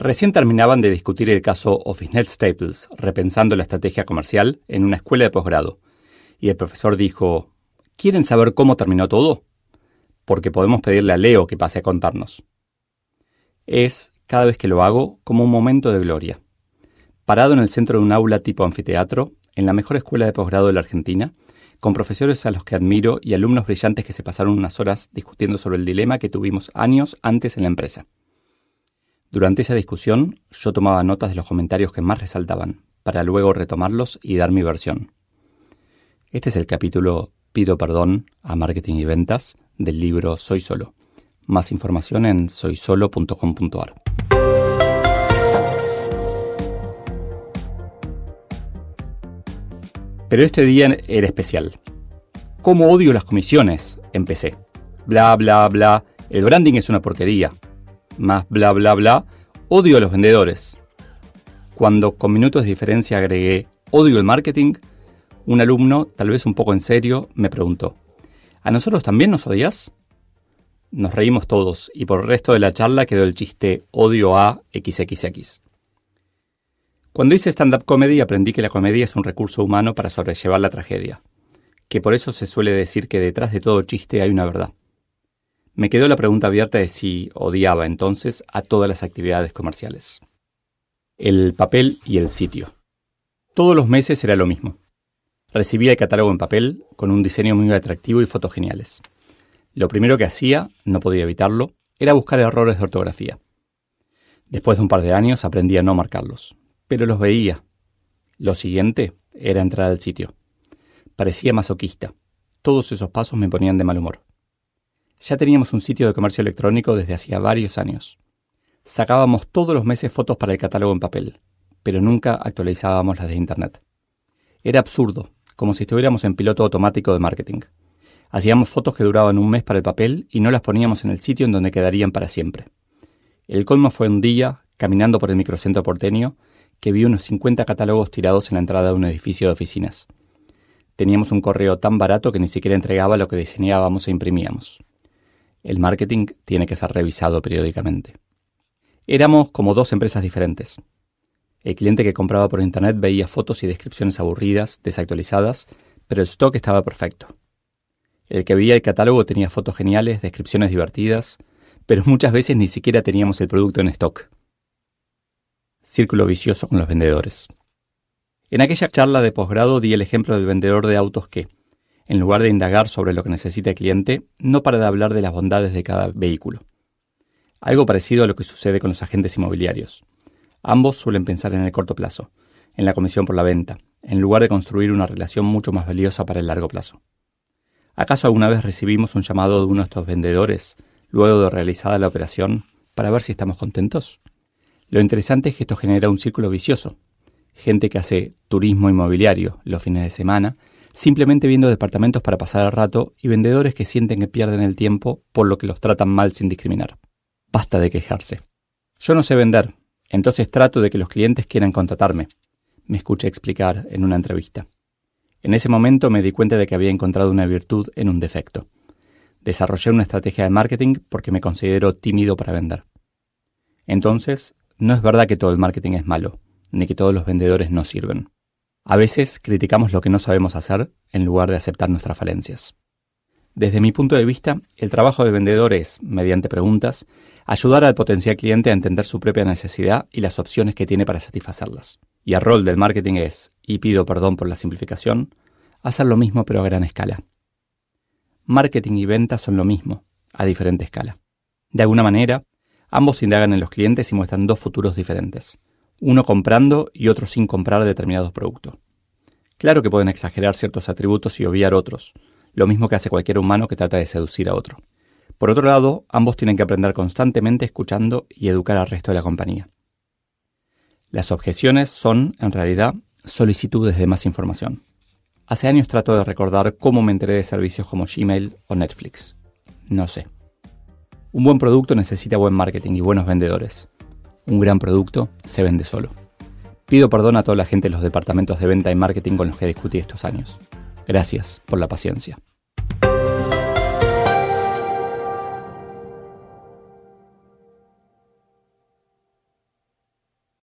Recién terminaban de discutir el caso OfficeNet Staples, repensando la estrategia comercial en una escuela de posgrado. Y el profesor dijo, ¿quieren saber cómo terminó todo? Porque podemos pedirle a Leo que pase a contarnos. Es, cada vez que lo hago, como un momento de gloria. Parado en el centro de un aula tipo anfiteatro, en la mejor escuela de posgrado de la Argentina, con profesores a los que admiro y alumnos brillantes que se pasaron unas horas discutiendo sobre el dilema que tuvimos años antes en la empresa. Durante esa discusión, yo tomaba notas de los comentarios que más resaltaban, para luego retomarlos y dar mi versión. Este es el capítulo Pido perdón a marketing y ventas del libro Soy Solo. Más información en soysolo.com.ar. Pero este día era especial. ¿Cómo odio las comisiones? Empecé. Bla, bla, bla. El branding es una porquería más bla bla bla, odio a los vendedores. Cuando con minutos de diferencia agregué odio el marketing, un alumno, tal vez un poco en serio, me preguntó, ¿a nosotros también nos odias? Nos reímos todos y por el resto de la charla quedó el chiste odio a XXX. Cuando hice stand-up comedy aprendí que la comedia es un recurso humano para sobrellevar la tragedia, que por eso se suele decir que detrás de todo chiste hay una verdad. Me quedó la pregunta abierta de si odiaba entonces a todas las actividades comerciales. El papel y el sitio. Todos los meses era lo mismo. Recibía el catálogo en papel, con un diseño muy atractivo y fotos geniales. Lo primero que hacía, no podía evitarlo, era buscar errores de ortografía. Después de un par de años aprendí a no marcarlos, pero los veía. Lo siguiente era entrar al sitio. Parecía masoquista. Todos esos pasos me ponían de mal humor. Ya teníamos un sitio de comercio electrónico desde hacía varios años. Sacábamos todos los meses fotos para el catálogo en papel, pero nunca actualizábamos las de Internet. Era absurdo, como si estuviéramos en piloto automático de marketing. Hacíamos fotos que duraban un mes para el papel y no las poníamos en el sitio en donde quedarían para siempre. El colmo fue un día, caminando por el microcentro porteño, que vi unos 50 catálogos tirados en la entrada de un edificio de oficinas. Teníamos un correo tan barato que ni siquiera entregaba lo que diseñábamos e imprimíamos. El marketing tiene que ser revisado periódicamente. Éramos como dos empresas diferentes. El cliente que compraba por internet veía fotos y descripciones aburridas, desactualizadas, pero el stock estaba perfecto. El que veía el catálogo tenía fotos geniales, descripciones divertidas, pero muchas veces ni siquiera teníamos el producto en stock. Círculo vicioso con los vendedores. En aquella charla de posgrado di el ejemplo del vendedor de autos que, en lugar de indagar sobre lo que necesita el cliente, no para de hablar de las bondades de cada vehículo. Algo parecido a lo que sucede con los agentes inmobiliarios. Ambos suelen pensar en el corto plazo, en la comisión por la venta, en lugar de construir una relación mucho más valiosa para el largo plazo. ¿Acaso alguna vez recibimos un llamado de uno de estos vendedores, luego de realizada la operación, para ver si estamos contentos? Lo interesante es que esto genera un círculo vicioso. Gente que hace turismo inmobiliario los fines de semana simplemente viendo departamentos para pasar el rato y vendedores que sienten que pierden el tiempo por lo que los tratan mal sin discriminar. Basta de quejarse. Yo no sé vender, entonces trato de que los clientes quieran contratarme, me escuché explicar en una entrevista. En ese momento me di cuenta de que había encontrado una virtud en un defecto. Desarrollé una estrategia de marketing porque me considero tímido para vender. Entonces, no es verdad que todo el marketing es malo, ni que todos los vendedores no sirven. A veces criticamos lo que no sabemos hacer en lugar de aceptar nuestras falencias. Desde mi punto de vista, el trabajo de vendedor es, mediante preguntas, ayudar al potencial cliente a entender su propia necesidad y las opciones que tiene para satisfacerlas. Y el rol del marketing es, y pido perdón por la simplificación, hacer lo mismo pero a gran escala. Marketing y ventas son lo mismo, a diferente escala. De alguna manera, ambos indagan en los clientes y muestran dos futuros diferentes uno comprando y otro sin comprar determinados productos. Claro que pueden exagerar ciertos atributos y obviar otros, lo mismo que hace cualquier humano que trata de seducir a otro. Por otro lado, ambos tienen que aprender constantemente escuchando y educar al resto de la compañía. Las objeciones son, en realidad, solicitudes de más información. Hace años trato de recordar cómo me enteré de servicios como Gmail o Netflix. No sé. Un buen producto necesita buen marketing y buenos vendedores. Un gran producto se vende solo. Pido perdón a toda la gente de los departamentos de venta y marketing con los que discutí estos años. Gracias por la paciencia.